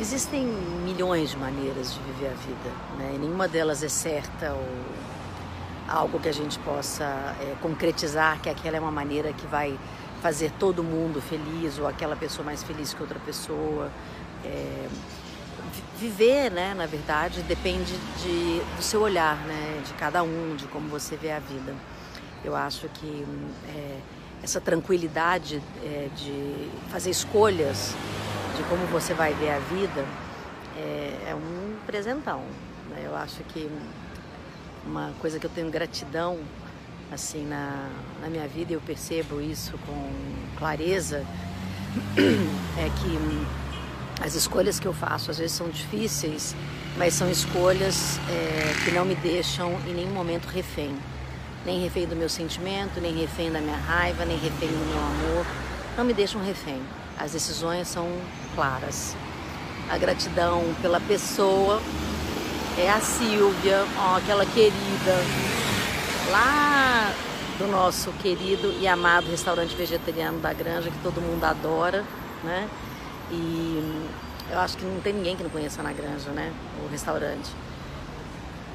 Existem milhões de maneiras de viver a vida, né? E nenhuma delas é certa ou algo que a gente possa é, concretizar que aquela é uma maneira que vai fazer todo mundo feliz ou aquela pessoa mais feliz que outra pessoa. É, viver, né, na verdade, depende de, do seu olhar, né, de cada um, de como você vê a vida. Eu acho que é, essa tranquilidade é, de fazer escolhas de como você vai ver a vida é, é um presentão. Né? Eu acho que uma coisa que eu tenho gratidão assim na, na minha vida, eu percebo isso com clareza, é que as escolhas que eu faço às vezes são difíceis, mas são escolhas é, que não me deixam em nenhum momento refém. Nem refém do meu sentimento, nem refém da minha raiva, nem refém do meu amor. Não me deixam refém. As decisões são claras. A gratidão pela pessoa é a Silvia, ó, aquela querida lá do nosso querido e amado restaurante vegetariano da Granja, que todo mundo adora, né? E eu acho que não tem ninguém que não conheça na Granja, né? O restaurante.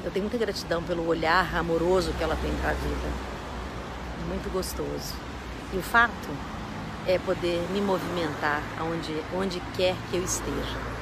Eu tenho muita gratidão pelo olhar amoroso que ela tem para a vida. Muito gostoso. E o fato é poder me movimentar onde, onde quer que eu esteja.